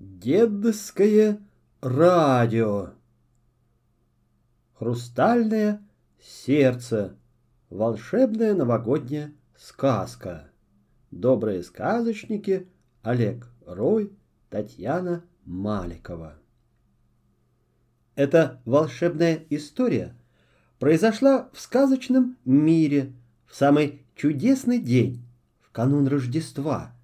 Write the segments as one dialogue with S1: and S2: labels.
S1: Дедское радио. Хрустальное сердце. Волшебная новогодняя сказка. Добрые сказочники Олег Рой, Татьяна Маликова. Эта волшебная история произошла в сказочном мире в самый чудесный день, в канун Рождества,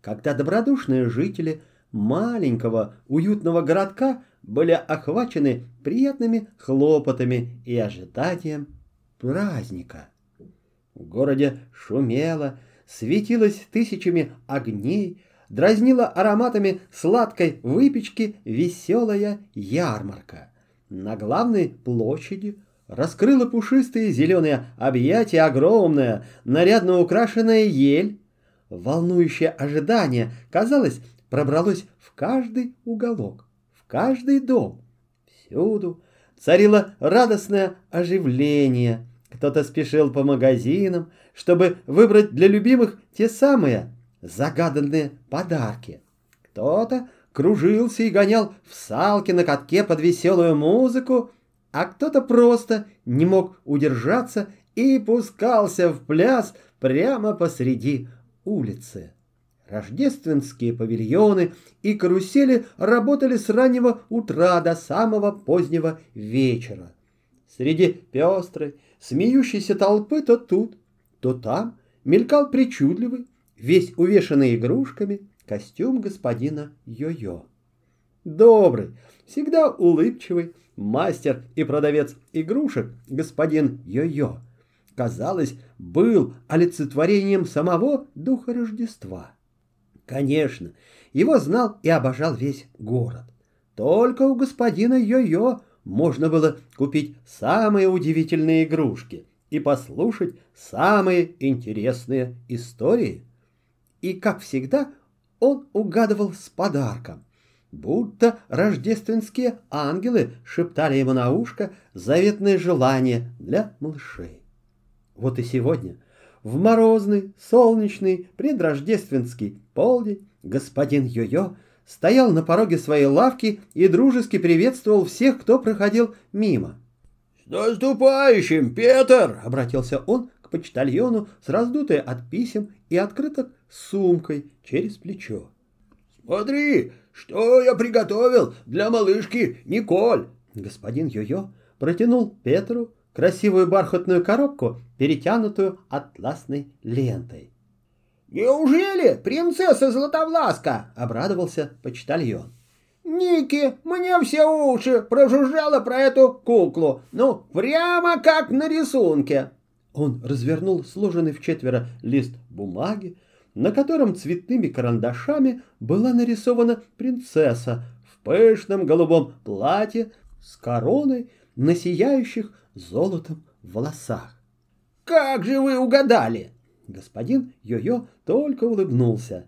S1: когда добродушные жители – маленького уютного городка были охвачены приятными хлопотами и ожиданием праздника. В городе шумело, светилось тысячами огней, дразнила ароматами сладкой выпечки веселая ярмарка. На главной площади раскрыла пушистые зеленые объятия огромная, нарядно украшенная ель. Волнующее ожидание, казалось, пробралось в каждый уголок, в каждый дом. Всюду царило радостное оживление. Кто-то спешил по магазинам, чтобы выбрать для любимых те самые загаданные подарки. Кто-то кружился и гонял в салке на катке под веселую музыку, а кто-то просто не мог удержаться и пускался в пляс прямо посреди улицы. Рождественские павильоны и карусели работали с раннего утра до самого позднего вечера. Среди пестрой, смеющейся толпы то тут, то там мелькал причудливый, весь увешанный игрушками, костюм господина Йо-Йо. Добрый, всегда улыбчивый, мастер и продавец игрушек господин Йо-Йо, казалось, был олицетворением самого духа Рождества. Конечно, его знал и обожал весь город. Только у господина Йо-Йо можно было купить самые удивительные игрушки и послушать самые интересные истории. И, как всегда, он угадывал с подарком, будто рождественские ангелы шептали ему на ушко заветные желания для малышей. Вот и сегодня в морозный, солнечный, предрождественский полдень господин Йо-Йо стоял на пороге своей лавки и дружески приветствовал всех, кто проходил мимо.
S2: «С наступающим, Петр!»
S1: — обратился он к почтальону с раздутой от писем и открыток сумкой через плечо.
S2: «Смотри, что я приготовил для малышки Николь!»
S1: Господин Йо-Йо протянул Петру красивую бархатную коробку, перетянутую атласной лентой.
S3: «Неужели принцесса Златовласка?»
S1: — обрадовался почтальон.
S3: «Ники мне все уши прожужжала про эту куклу, ну, прямо как на рисунке».
S1: Он развернул сложенный в четверо лист бумаги, на котором цветными карандашами была нарисована принцесса в пышном голубом платье с короной на сияющих золотом в волосах.
S3: «Как же вы угадали?»
S1: Господин Йо-Йо только улыбнулся.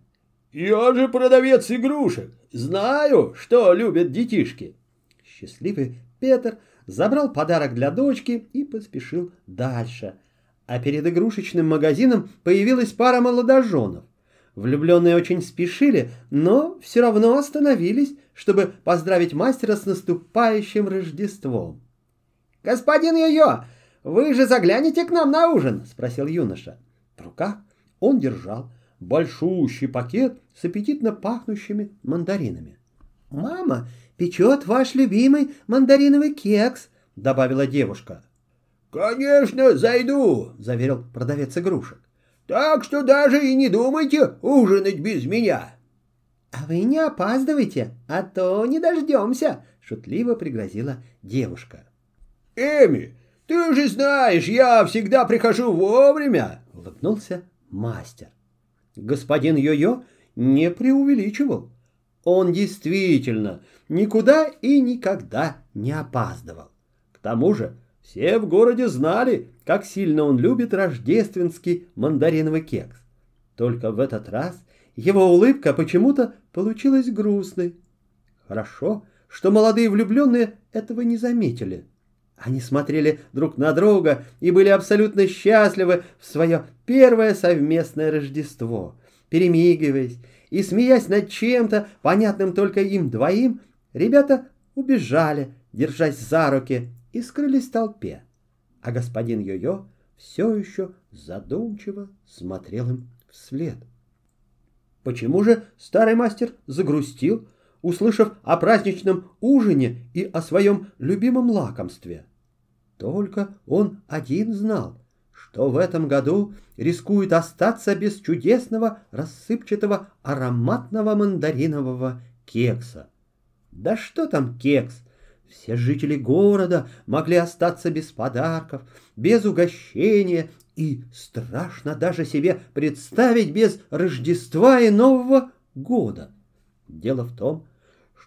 S2: «Я же продавец игрушек, знаю, что любят детишки».
S1: Счастливый Петр забрал подарок для дочки и поспешил дальше. А перед игрушечным магазином появилась пара молодоженов. Влюбленные очень спешили, но все равно остановились, чтобы поздравить мастера с наступающим Рождеством.
S3: «Господин Йо-Йо, вы же заглянете к нам на ужин?» — спросил юноша.
S1: В руках он держал большущий пакет с аппетитно пахнущими мандаринами. «Мама печет ваш любимый мандариновый кекс», — добавила девушка.
S2: «Конечно, зайду», — заверил продавец игрушек. «Так что даже и не думайте ужинать без меня».
S1: «А вы не опаздывайте, а то не дождемся», — шутливо пригрозила девушка.
S2: «Эми, ты же знаешь, я всегда прихожу вовремя!» — улыбнулся мастер.
S1: Господин Йо-Йо не преувеличивал. Он действительно никуда и никогда не опаздывал. К тому же все в городе знали, как сильно он любит рождественский мандариновый кекс. Только в этот раз его улыбка почему-то получилась грустной. Хорошо, что молодые влюбленные этого не заметили. Они смотрели друг на друга и были абсолютно счастливы в свое первое совместное Рождество, перемигиваясь и смеясь над чем-то, понятным только им двоим, ребята убежали, держась за руки, и скрылись в толпе. А господин Йо-Йо все еще задумчиво смотрел им вслед. Почему же старый мастер загрустил, услышав о праздничном ужине и о своем любимом лакомстве? Только он один знал, что в этом году рискует остаться без чудесного рассыпчатого ароматного мандаринового кекса. Да что там кекс? Все жители города могли остаться без подарков, без угощения и, страшно даже себе представить, без Рождества и Нового года. Дело в том,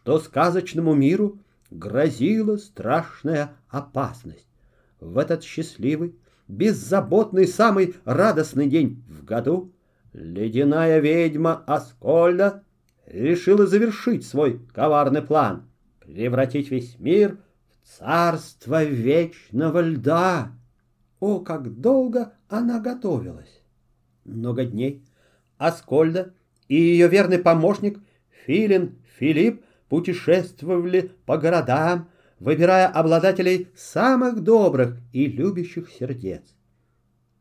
S1: что сказочному миру грозила страшная опасность. В этот счастливый, беззаботный, самый радостный день в году ледяная ведьма Аскольда решила завершить свой коварный план — превратить весь мир в царство вечного льда. О, как долго она готовилась! Много дней Аскольда и ее верный помощник Филин Филипп путешествовали по городам, выбирая обладателей самых добрых и любящих сердец.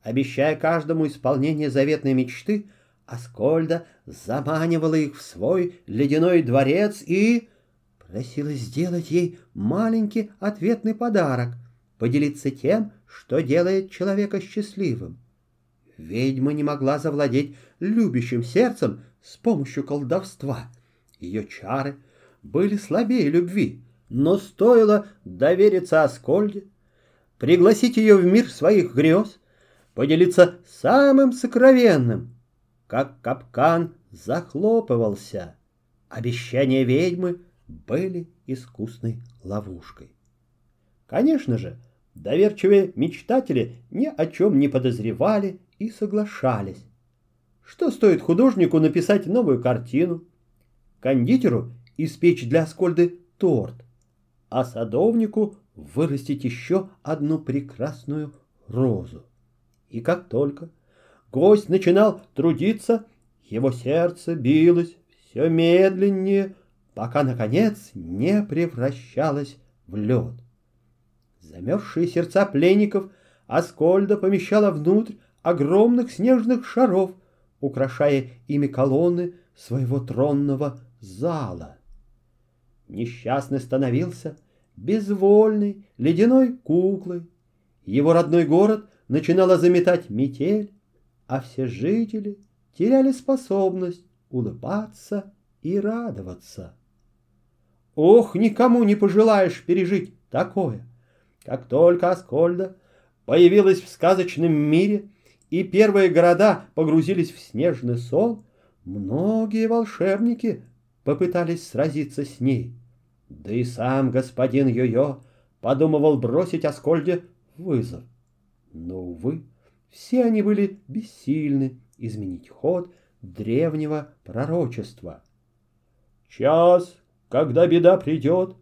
S1: Обещая каждому исполнение заветной мечты, Аскольда заманивала их в свой ледяной дворец и просила сделать ей маленький ответный подарок, поделиться тем, что делает человека счастливым. Ведьма не могла завладеть любящим сердцем с помощью колдовства. Ее чары были слабее любви, но стоило довериться Аскольде, пригласить ее в мир своих грез, поделиться самым сокровенным, как капкан захлопывался. Обещания ведьмы были искусной ловушкой. Конечно же, доверчивые мечтатели ни о чем не подозревали и соглашались. Что стоит художнику написать новую картину, кондитеру испечь для Аскольды торт, а садовнику вырастить еще одну прекрасную розу. И как только гость начинал трудиться, его сердце билось все медленнее, пока, наконец, не превращалось в лед. Замерзшие сердца пленников Аскольда помещала внутрь огромных снежных шаров, украшая ими колонны своего тронного зала. Несчастный становился безвольной ледяной куклой. Его родной город начинала заметать метель, а все жители теряли способность улыбаться и радоваться. Ох, никому не пожелаешь пережить такое. Как только Аскольда появилась в сказочном мире, и первые города погрузились в снежный сон, многие волшебники попытались сразиться с ней. Да и сам господин Йо-Йо подумывал бросить Аскольде вызов. Но, увы, все они были бессильны изменить ход древнего пророчества. Час, когда беда придет,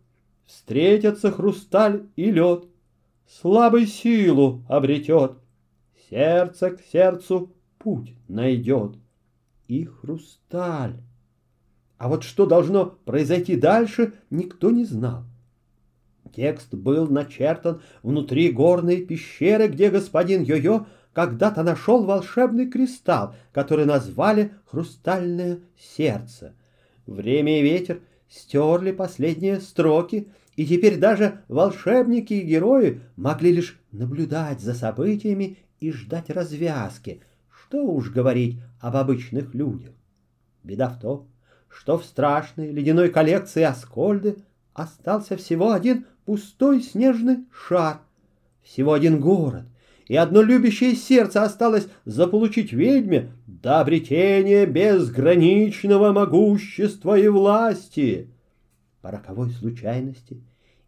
S1: встретятся хрусталь и лед, слабой силу обретет, сердце к сердцу путь найдет. И хрусталь а вот что должно произойти дальше, никто не знал. Текст был начертан внутри горной пещеры, где господин Йо-Йо когда-то нашел волшебный кристалл, который назвали «Хрустальное сердце». Время и ветер стерли последние строки, и теперь даже волшебники и герои могли лишь наблюдать за событиями и ждать развязки. Что уж говорить об обычных людях. Беда в том, что в страшной ледяной коллекции Аскольды остался всего один пустой снежный шар, всего один город, и одно любящее сердце осталось заполучить ведьме до обретения безграничного могущества и власти. По роковой случайности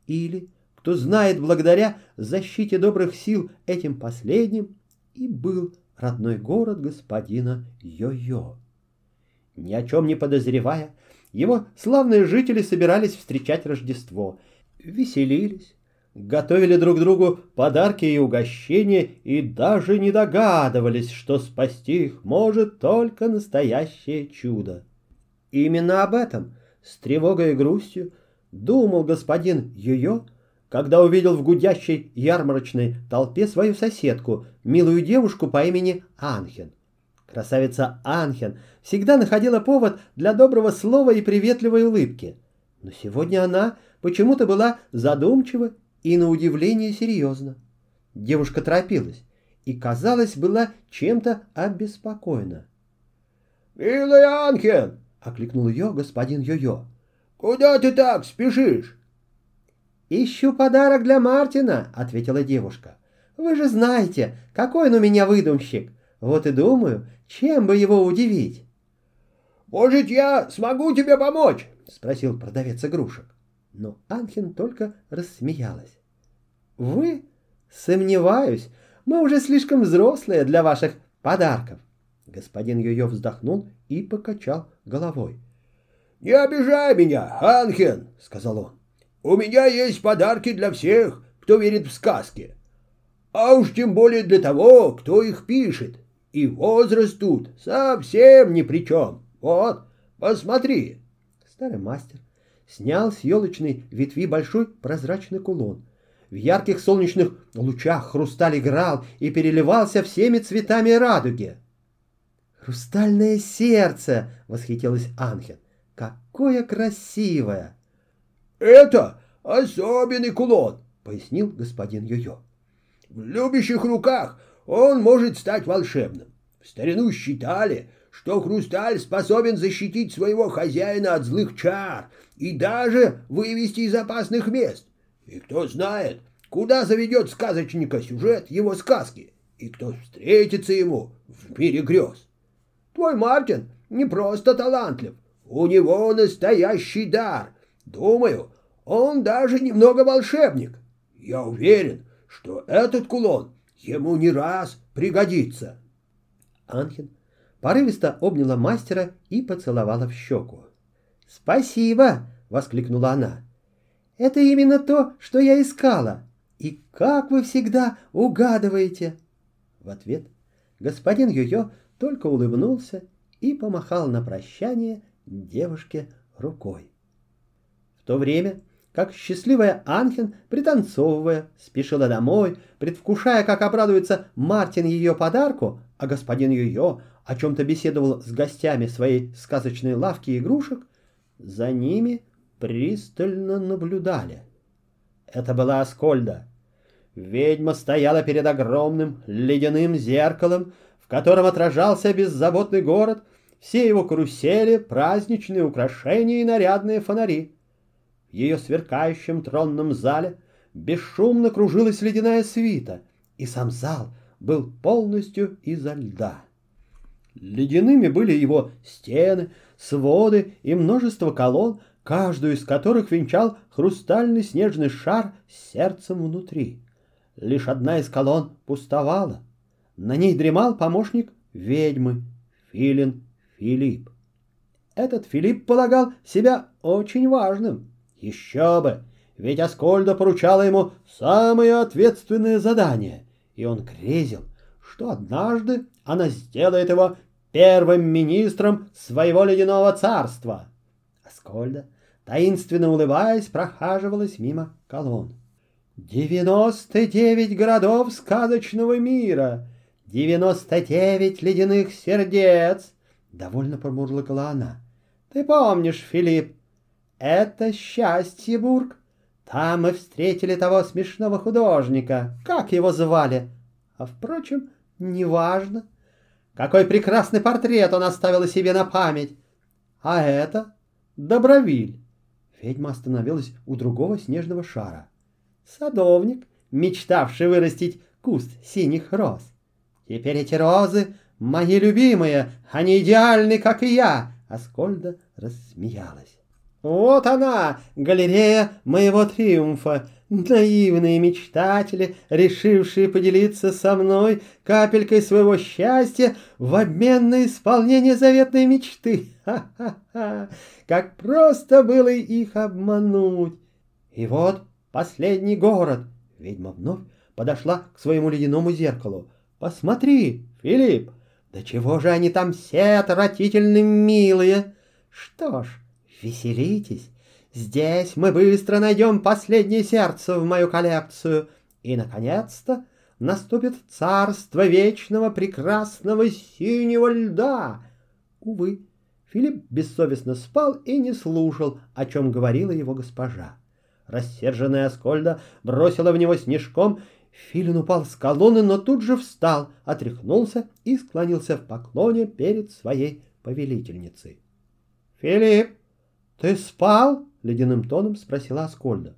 S1: или, кто знает, благодаря защите добрых сил этим последним, и был родной город господина Йо-Йо. Ни о чем не подозревая, его славные жители собирались встречать Рождество, веселились, готовили друг другу подарки и угощения и даже не догадывались, что спасти их может только настоящее чудо. Именно об этом с тревогой и грустью думал господин Йо-Йо, когда увидел в гудящей ярмарочной толпе свою соседку, милую девушку по имени Анхен. Красавица Анхен всегда находила повод для доброго слова и приветливой улыбки. Но сегодня она почему-то была задумчива и, на удивление, серьезна. Девушка торопилась и, казалось, была чем-то обеспокоена.
S2: «Милая Анхен!»
S1: — окликнул ее господин Йо-Йо.
S2: «Куда ты так спешишь?»
S1: «Ищу подарок для Мартина», — ответила девушка. «Вы же знаете, какой он у меня выдумщик. Вот и думаю, чем бы его удивить?»
S2: «Может, я смогу тебе помочь?»
S1: — спросил продавец игрушек. Но Анхин только рассмеялась. «Вы? Сомневаюсь. Мы уже слишком взрослые для ваших подарков». Господин Йо-Йо вздохнул и покачал головой.
S2: «Не обижай меня, Анхен!» — сказал он. «У меня есть подарки для всех, кто верит в сказки. А уж тем более для того, кто их пишет. И возраст тут совсем ни при чем. Вот, посмотри!»
S1: Старый мастер снял с елочной ветви большой прозрачный кулон. В ярких солнечных лучах хрусталь играл и переливался всеми цветами радуги. «Хрустальное сердце!» — восхитилась Анхен. «Какое красивое!»
S2: «Это особенный кулон!» — пояснил господин Йо-Йо. «В любящих руках он может стать волшебным. В старину считали, что хрусталь способен защитить своего хозяина от злых чар и даже вывести из опасных мест. И кто знает, куда заведет сказочника сюжет его сказки, и кто встретится ему в мире грез. Твой Мартин не просто талантлив, у него настоящий дар. Думаю, он даже немного волшебник. Я уверен, что этот кулон ему не раз пригодится.
S1: Анхин порывисто обняла мастера и поцеловала в щеку. «Спасибо!» — воскликнула она. «Это именно то, что я искала. И как вы всегда угадываете!» В ответ господин Йо-Йо только улыбнулся и помахал на прощание девушке рукой. В то время, как счастливая Анхен, пританцовывая, спешила домой, предвкушая, как обрадуется Мартин ее подарку, а господин ее о чем-то беседовал с гостями своей сказочной лавки игрушек, за ними пристально наблюдали. Это была Аскольда. Ведьма стояла перед огромным ледяным зеркалом, в котором отражался беззаботный город, все его карусели, праздничные украшения и нарядные фонари. В ее сверкающем тронном зале бесшумно кружилась ледяная свита, и сам зал был полностью изо льда. Ледяными были его стены, своды и множество колонн, каждую из которых венчал хрустальный снежный шар с сердцем внутри. Лишь одна из колонн пустовала. На ней дремал помощник ведьмы, филин Филипп. Этот Филипп полагал себя очень важным. Еще бы, ведь Аскольда поручала ему самое ответственное задание, и он грезил, что однажды она сделает его первым министром своего ледяного царства. Аскольда, таинственно улыбаясь, прохаживалась мимо колонн. «Девяносто девять городов сказочного мира!» девяносто девять ледяных сердец!» — довольно промурлыкала она. «Ты помнишь, Филипп, это Счастьебург. Там мы встретили того смешного художника. Как его звали? А, впрочем, неважно. Какой прекрасный портрет он оставил себе на память. А это Добровиль». Ведьма остановилась у другого снежного шара. Садовник, мечтавший вырастить куст синих роз. Теперь эти розы мои любимые, они идеальны, как и я. Аскольда рассмеялась. Вот она, галерея моего триумфа. Наивные мечтатели, решившие поделиться со мной капелькой своего счастья в обмен на исполнение заветной мечты. Ха-ха-ха! Как просто было их обмануть! И вот последний город. Ведьма вновь подошла к своему ледяному зеркалу. Посмотри, Филипп, да чего же они там все отвратительно милые? Что ж, веселитесь. Здесь мы быстро найдем последнее сердце в мою коллекцию. И, наконец-то, наступит царство вечного прекрасного синего льда. Увы, Филипп бессовестно спал и не слушал, о чем говорила его госпожа. Рассерженная Аскольда бросила в него снежком. Филин упал с колонны, но тут же встал, отряхнулся и склонился в поклоне перед своей повелительницей. «Филипп, ты спал?» — ледяным тоном спросила Аскольда.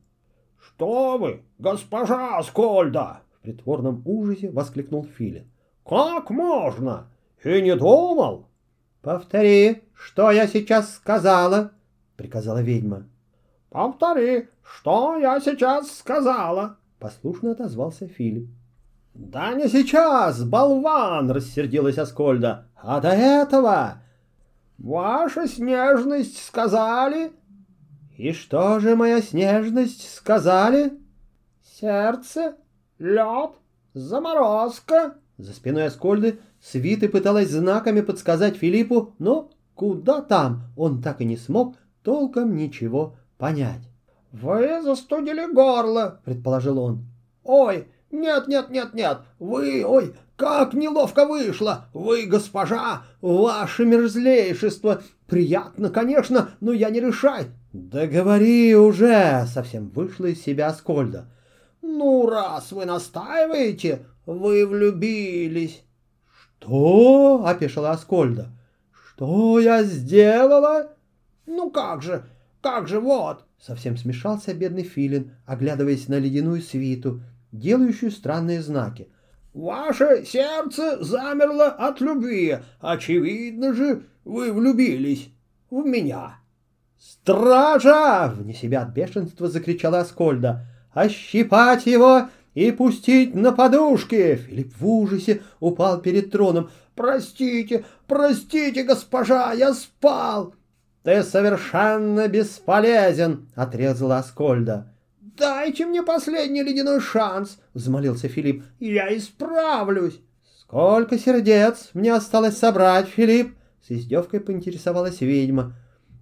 S2: «Что вы, госпожа Аскольда!»
S1: В притворном ужасе воскликнул Филин.
S2: «Как можно? И не думал!»
S1: «Повтори, что я сейчас сказала!» — приказала ведьма.
S2: «Повтори, что я сейчас сказала!»
S1: — послушно отозвался Филипп.
S3: «Да не сейчас, болван!» — рассердилась Аскольда. «А до этого...» «Ваша снежность сказали...»
S1: «И что же моя снежность сказали?»
S3: «Сердце, лед, заморозка».
S1: За спиной Аскольды Свиты пыталась знаками подсказать Филиппу, но куда там, он так и не смог толком ничего понять.
S3: «Вы застудили горло», — предположил он. «Ой, нет, нет, нет, нет, вы, ой, как неловко вышло! Вы, госпожа, ваше мерзлейшество! Приятно, конечно, но я не решай!»
S1: «Да говори уже!» — совсем вышла из себя Аскольда.
S3: «Ну, раз вы настаиваете, вы влюбились!»
S1: «Что?» — опешила Аскольда. «Что я сделала?»
S3: «Ну как же, как же, вот!»
S1: Совсем смешался бедный филин, оглядываясь на ледяную свиту, делающую странные знаки.
S3: «Ваше сердце замерло от любви. Очевидно же, вы влюбились в меня».
S1: «Стража!» — вне себя от бешенства закричала Аскольда. «Ощипать его и пустить на подушки!» Филипп в ужасе упал перед троном.
S3: «Простите, простите, госпожа, я спал!»
S1: «Ты совершенно бесполезен!» — отрезала Аскольда.
S3: «Дайте мне последний ледяной шанс!» — взмолился Филипп. «Я исправлюсь!»
S1: «Сколько сердец мне осталось собрать, Филипп?» — с издевкой поинтересовалась ведьма.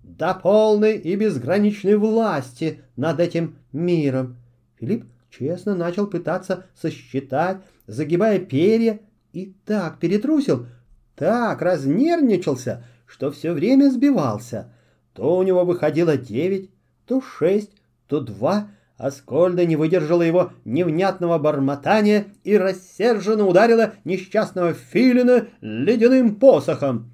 S1: «До полной и безграничной власти над этим миром!» Филипп честно начал пытаться сосчитать, загибая перья, и так перетрусил, так разнервничался, что все время сбивался. То у него выходило девять, то шесть, то два. Аскольда не выдержала его невнятного бормотания и рассерженно ударила несчастного филина ледяным посохом.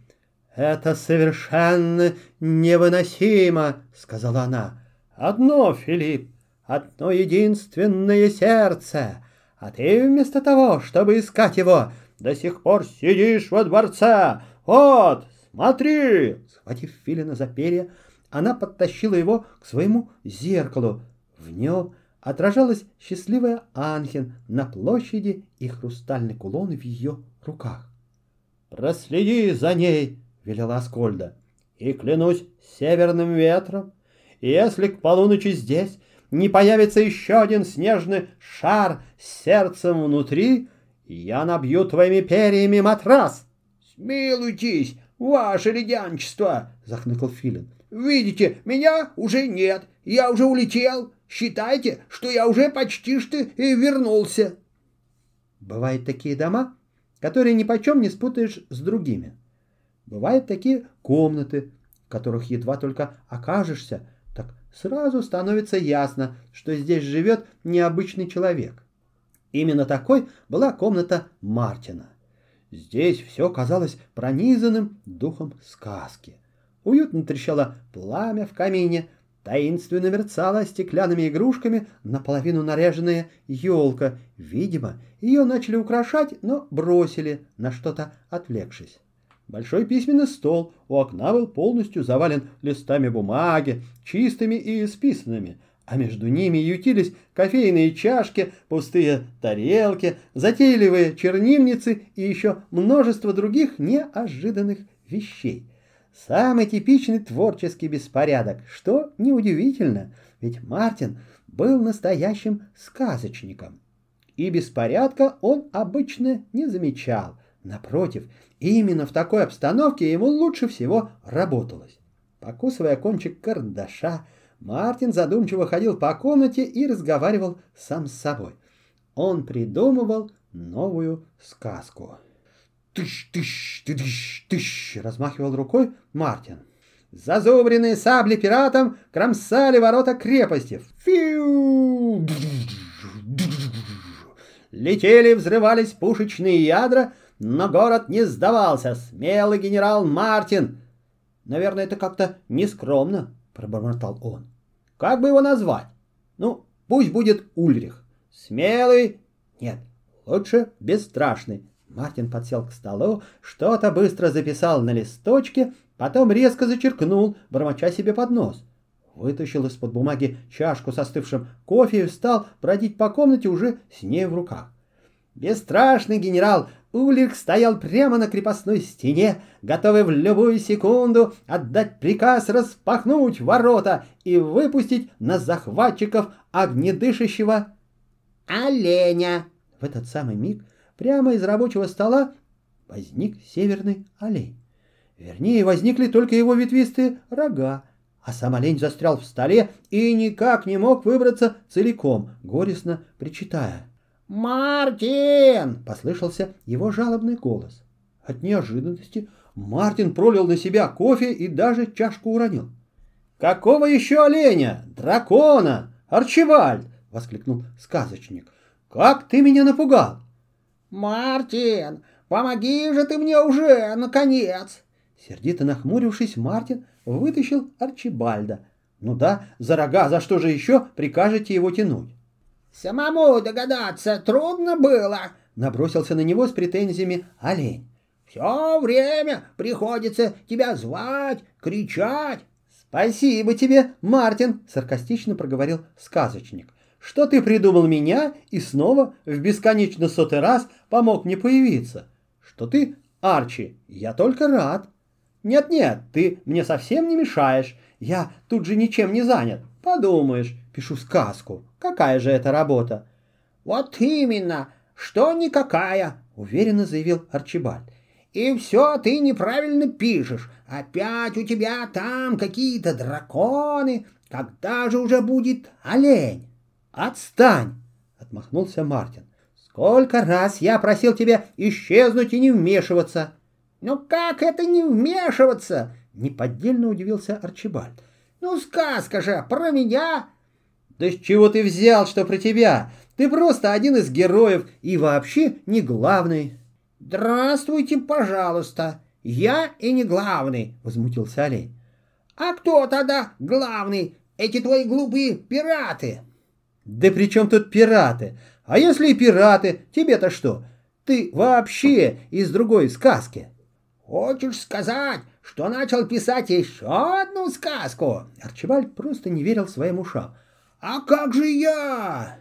S1: «Это совершенно невыносимо», — сказала она. «Одно, Филипп, одно единственное сердце, а ты вместо того, чтобы искать его, до сих пор сидишь во дворце. Вот, смотри!» Схватив Филина за перья, она подтащила его к своему зеркалу. В нем отражалась счастливая Анхен на площади и хрустальный кулон в ее руках. «Проследи за ней!» — велела Аскольда. «И клянусь северным ветром, если к полуночи здесь не появится еще один снежный шар с сердцем внутри, я набью твоими перьями матрас!»
S3: «Смилуйтесь, ваше ледянчество!» — захныкал Филин. «Видите, меня уже нет, я уже улетел, считайте, что я уже почти что и вернулся».
S1: Бывают такие дома, которые ни почем не спутаешь с другими. Бывают такие комнаты, в которых едва только окажешься, так сразу становится ясно, что здесь живет необычный человек. Именно такой была комната Мартина. Здесь все казалось пронизанным духом сказки. Уютно трещало пламя в камине, таинственно мерцала стеклянными игрушками наполовину наряженная елка. Видимо, ее начали украшать, но бросили, на что-то отвлекшись. Большой письменный стол у окна был полностью завален листами бумаги, чистыми и исписанными, а между ними ютились кофейные чашки, пустые тарелки, затейливые чернильницы и еще множество других неожиданных вещей. Самый типичный творческий беспорядок, что неудивительно, ведь Мартин был настоящим сказочником. И беспорядка он обычно не замечал. Напротив, именно в такой обстановке ему лучше всего работалось. Покусывая кончик карандаша, Мартин задумчиво ходил по комнате и разговаривал сам с собой. Он придумывал новую сказку. «Тыщ, тыщ, тыщ, тыщ!» — размахивал рукой Мартин. Зазубренные сабли пиратам кромсали ворота крепости. Фью! Летели, взрывались пушечные ядра, но город не сдавался. Смелый генерал Мартин. Наверное, это как-то нескромно, пробормотал он. Как бы его назвать? Ну, пусть будет Ульрих. Смелый? Нет, лучше бесстрашный. Мартин подсел к столу, что-то быстро записал на листочке, потом резко зачеркнул, бормоча себе под нос. Вытащил из-под бумаги чашку с остывшим кофе и встал бродить по комнате уже с ней в руках. Бесстрашный генерал Улик стоял прямо на крепостной стене, готовый в любую секунду отдать приказ распахнуть ворота и выпустить на захватчиков огнедышащего оленя. В этот самый миг прямо из рабочего стола возник северный олень. Вернее, возникли только его ветвистые рога, а сам олень застрял в столе и никак не мог выбраться целиком, горестно причитая. «Мартин!» — послышался его жалобный голос. От неожиданности Мартин пролил на себя кофе и даже чашку уронил. «Какого еще оленя? Дракона! Арчевальд!» — воскликнул сказочник. «Как ты меня напугал!»
S3: «Мартин, помоги же ты мне уже, наконец!»
S1: Сердито нахмурившись, Мартин вытащил Арчибальда. «Ну да, за рога, за что же еще прикажете его тянуть?»
S3: «Самому догадаться трудно было», —
S1: набросился на него с претензиями олень.
S3: «Все время приходится тебя звать, кричать».
S1: «Спасибо тебе, Мартин», — саркастично проговорил сказочник, «что ты придумал меня и снова в бесконечно сотый раз помог мне появиться. Что ты, Арчи, я только рад». «Нет-нет, ты мне совсем не мешаешь. Я тут же ничем не занят. Подумаешь, пишу сказку. Какая же это работа?
S3: Вот именно, что никакая, уверенно заявил Арчибальд. И все ты неправильно пишешь. Опять у тебя там какие-то драконы. Когда же уже будет олень?
S1: Отстань, отмахнулся Мартин. Сколько раз я просил тебя исчезнуть и не вмешиваться.
S3: Ну как это не вмешиваться?
S1: Неподдельно удивился Арчибальд.
S3: Ну сказка же про меня
S1: да с чего ты взял, что про тебя? Ты просто один из героев и вообще не главный.
S3: Здравствуйте, пожалуйста. Я и не главный, возмутился олень. А кто тогда главный? Эти твои глупые пираты.
S1: Да при чем тут пираты? А если и пираты, тебе-то что? Ты вообще из другой сказки.
S3: Хочешь сказать, что начал писать еще одну сказку?
S1: Арчибальд просто не верил своим ушам.
S3: «А как же я?»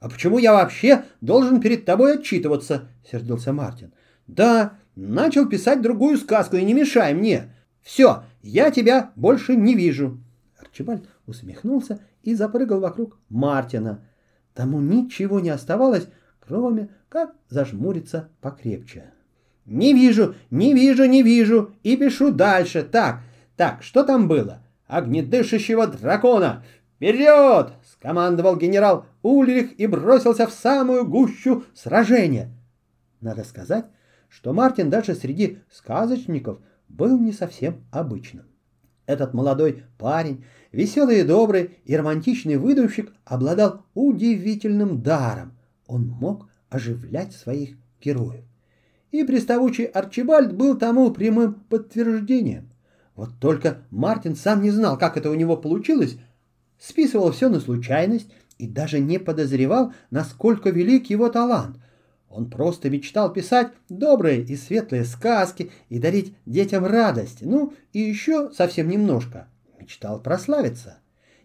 S1: «А почему я вообще должен перед тобой отчитываться?» — сердился Мартин. «Да, начал писать другую сказку, и не мешай мне. Все, я тебя больше не вижу». Арчибальд усмехнулся и запрыгал вокруг Мартина. Тому ничего не оставалось, кроме как зажмуриться покрепче. «Не вижу, не вижу, не вижу, и пишу дальше. Так, так, что там было? Огнедышащего дракона! Вперед! скомандовал генерал Ульрих и бросился в самую гущу сражения. Надо сказать, что Мартин даже среди сказочников был не совсем обычным. Этот молодой парень, веселый и добрый и романтичный выдумщик, обладал удивительным даром. Он мог оживлять своих героев. И приставучий Арчибальд был тому прямым подтверждением. Вот только Мартин сам не знал, как это у него получилось, списывал все на случайность и даже не подозревал, насколько велик его талант. Он просто мечтал писать добрые и светлые сказки и дарить детям радость, ну и еще совсем немножко. Мечтал прославиться.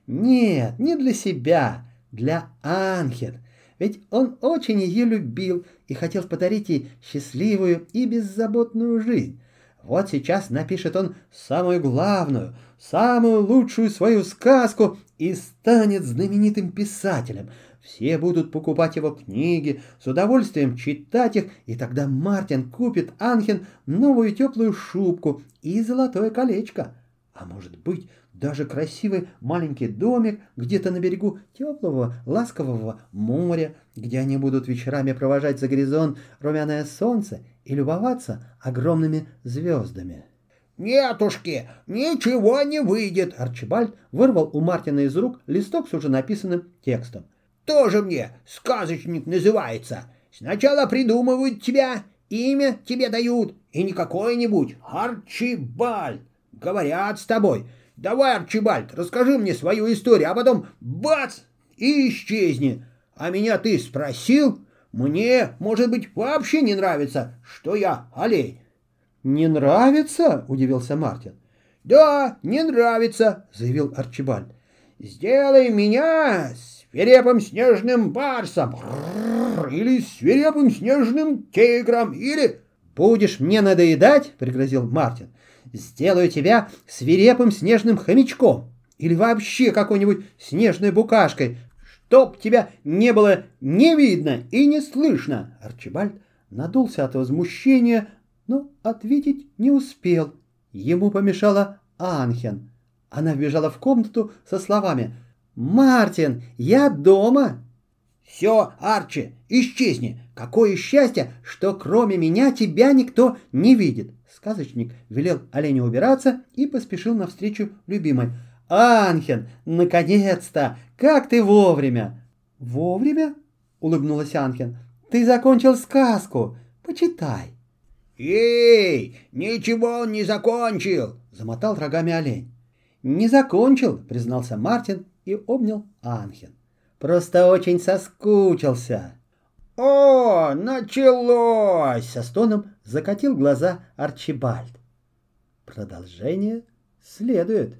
S1: Нет, не для себя, для Анхель. Ведь он очень ее любил и хотел подарить ей счастливую и беззаботную жизнь. Вот сейчас напишет он самую главную, самую лучшую свою сказку и станет знаменитым писателем. Все будут покупать его книги, с удовольствием читать их, и тогда Мартин купит Анхен новую теплую шубку и золотое колечко. а может быть, даже красивый маленький домик где-то на берегу теплого, ласкового моря, где они будут вечерами провожать за горизонт румяное солнце и любоваться огромными звездами.
S2: «Нетушки, ничего не выйдет!»
S1: Арчибальд вырвал у Мартина из рук листок с уже написанным текстом.
S2: «Тоже мне сказочник называется. Сначала придумывают тебя, имя тебе дают, и не какой-нибудь Арчибальд. Говорят с тобой, давай, Арчибальд, расскажи мне свою историю, а потом бац и исчезни. А меня ты спросил? Мне, может быть, вообще не нравится, что я олень».
S1: «Не нравится?» – удивился Мартин.
S2: «Да, не нравится», – заявил Арчибальд. «Сделай меня свирепым снежным барсом, или свирепым снежным тигром, или...»
S1: «Будешь мне надоедать?» – пригрозил Мартин. «Сделаю тебя свирепым снежным хомячком, или вообще какой-нибудь снежной букашкой, чтоб тебя не было не видно и не слышно!» Арчибальд надулся от возмущения, но ответить не успел. Ему помешала Анхен. Она вбежала в комнату со словами «Мартин, я дома!»
S2: «Все, Арчи, исчезни!
S1: Какое счастье, что кроме меня тебя никто не видит!» Сказочник велел оленю убираться и поспешил навстречу любимой. «Анхен, наконец-то! Как ты вовремя!» «Вовремя?» — улыбнулась Анхен. «Ты закончил сказку. Почитай».
S2: «Эй, ничего он не закончил!» — замотал рогами олень.
S1: «Не закончил», — признался Мартин и обнял Анхен. «Просто очень соскучился».
S2: «О, началось!»
S1: — со стоном закатил глаза Арчибальд. Продолжение следует.